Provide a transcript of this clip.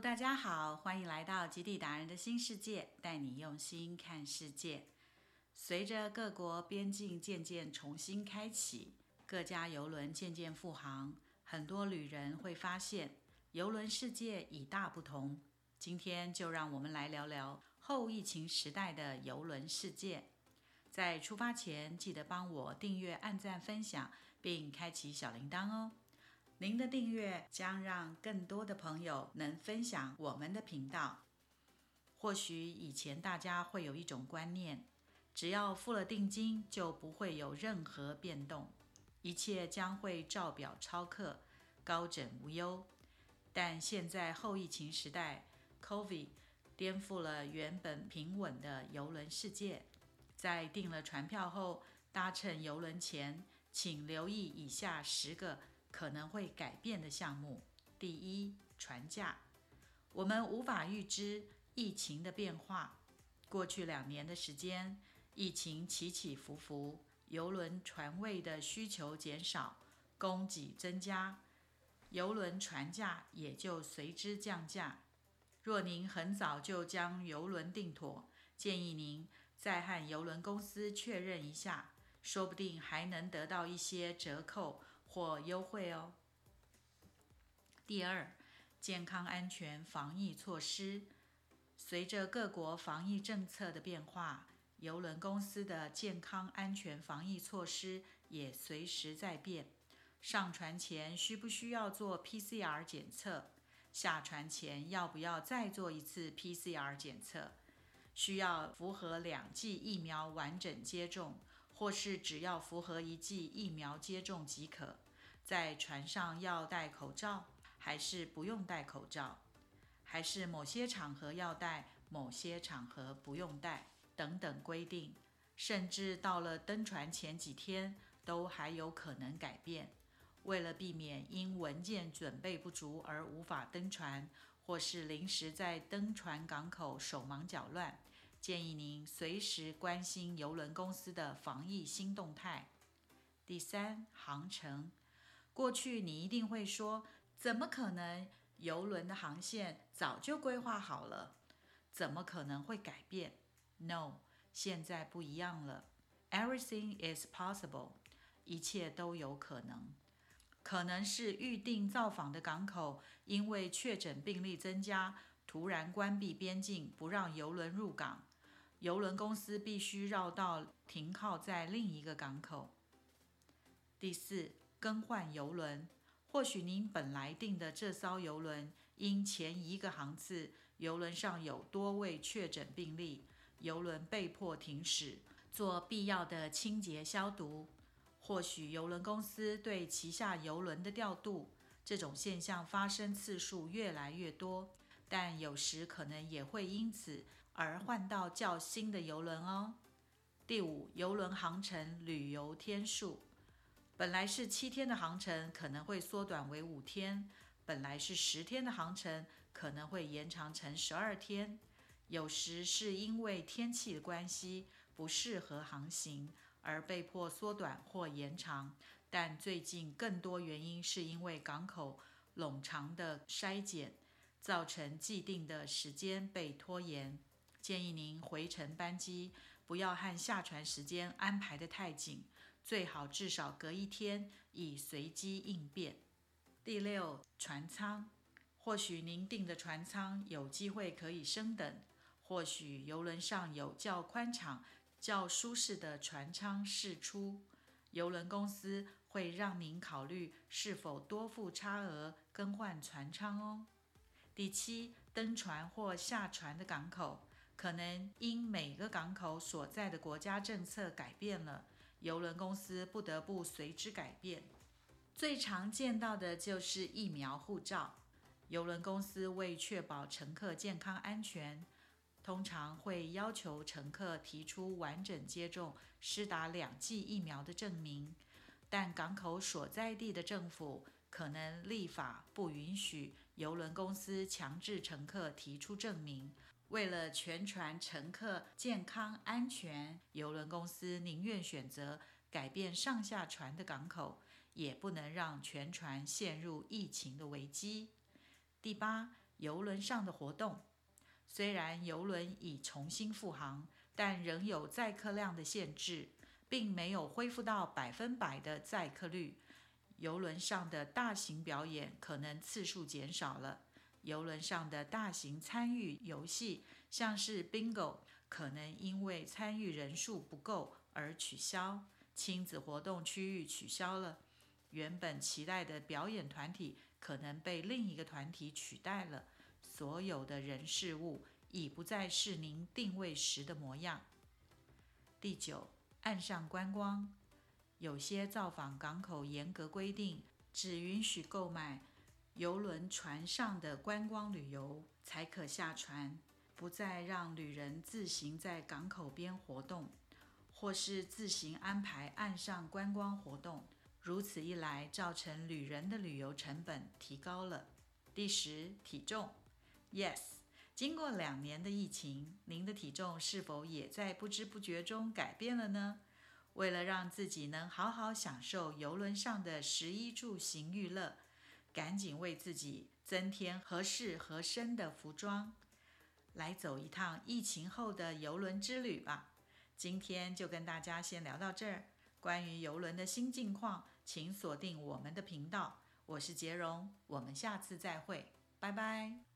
大家好，欢迎来到极地达人的新世界，带你用心看世界。随着各国边境渐渐重新开启，各家游轮渐渐复航，很多旅人会发现，游轮世界已大不同。今天就让我们来聊聊后疫情时代的游轮世界。在出发前，记得帮我订阅、按赞、分享，并开启小铃铛哦。您的订阅将让更多的朋友能分享我们的频道。或许以前大家会有一种观念，只要付了定金，就不会有任何变动，一切将会照表超客，高枕无忧。但现在后疫情时代，Covid 颠覆了原本平稳的游轮世界。在订了船票后，搭乘游轮前，请留意以下十个。可能会改变的项目，第一，船价。我们无法预知疫情的变化。过去两年的时间，疫情起起伏伏，游轮船位的需求减少，供给增加，游轮船价也就随之降价。若您很早就将游轮订妥，建议您再和游轮公司确认一下，说不定还能得到一些折扣。或优惠哦。第二，健康安全防疫措施。随着各国防疫政策的变化，邮轮公司的健康安全防疫措施也随时在变。上船前需不需要做 PCR 检测？下船前要不要再做一次 PCR 检测？需要符合两剂疫苗完整接种？或是只要符合一剂疫苗接种即可，在船上要戴口罩，还是不用戴口罩？还是某些场合要戴，某些场合不用戴？等等规定，甚至到了登船前几天都还有可能改变。为了避免因文件准备不足而无法登船，或是临时在登船港口手忙脚乱。建议您随时关心邮轮公司的防疫新动态。第三，航程。过去你一定会说，怎么可能？邮轮的航线早就规划好了，怎么可能会改变？No，现在不一样了。Everything is possible，一切都有可能。可能是预定造访的港口因为确诊病例增加，突然关闭边境，不让游轮入港。邮轮公司必须绕道停靠在另一个港口。第四，更换邮轮。或许您本来订的这艘邮轮，因前一个航次邮轮上有多位确诊病例，邮轮被迫停驶，做必要的清洁消毒。或许邮轮公司对旗下邮轮的调度，这种现象发生次数越来越多。但有时可能也会因此而换到较新的游轮哦。第五，游轮航程旅游天数，本来是七天的航程可能会缩短为五天，本来是十天的航程可能会延长成十二天。有时是因为天气的关系不适合航行而被迫缩短或延长，但最近更多原因是因为港口冗长的筛检。造成既定的时间被拖延，建议您回程班机不要和下船时间安排的太紧，最好至少隔一天，以随机应变。第六，船舱，或许您订的船舱有机会可以升等，或许游轮上有较宽敞、较舒适的船舱释出，游轮公司会让您考虑是否多付差额更换船舱哦。第七，登船或下船的港口，可能因每个港口所在的国家政策改变了，邮轮公司不得不随之改变。最常见到的就是疫苗护照，邮轮公司为确保乘客健康安全，通常会要求乘客提出完整接种、施打两剂疫苗的证明，但港口所在地的政府。可能立法不允许邮轮公司强制乘客提出证明。为了全船乘客健康安全，邮轮公司宁愿选择改变上下船的港口，也不能让全船陷入疫情的危机。第八，游轮上的活动。虽然游轮已重新复航，但仍有载客量的限制，并没有恢复到百分百的载客率。游轮上的大型表演可能次数减少了。游轮上的大型参与游戏，像是 Bingo，可能因为参与人数不够而取消。亲子活动区域取消了，原本期待的表演团体可能被另一个团体取代了。所有的人事物已不再是您定位时的模样。第九，岸上观光，有些造访港口严格规定，只允许购买游轮船上的观光旅游才可下船，不再让旅人自行在港口边活动，或是自行安排岸上观光活动。如此一来，造成旅人的旅游成本提高了。第十，体重。Yes，经过两年的疫情，您的体重是否也在不知不觉中改变了呢？为了让自己能好好享受游轮上的食衣住行娱乐，赶紧为自己增添合适合身的服装，来走一趟疫情后的游轮之旅吧。今天就跟大家先聊到这儿。关于游轮的新近况，请锁定我们的频道。我是杰荣，我们下次再会，拜拜。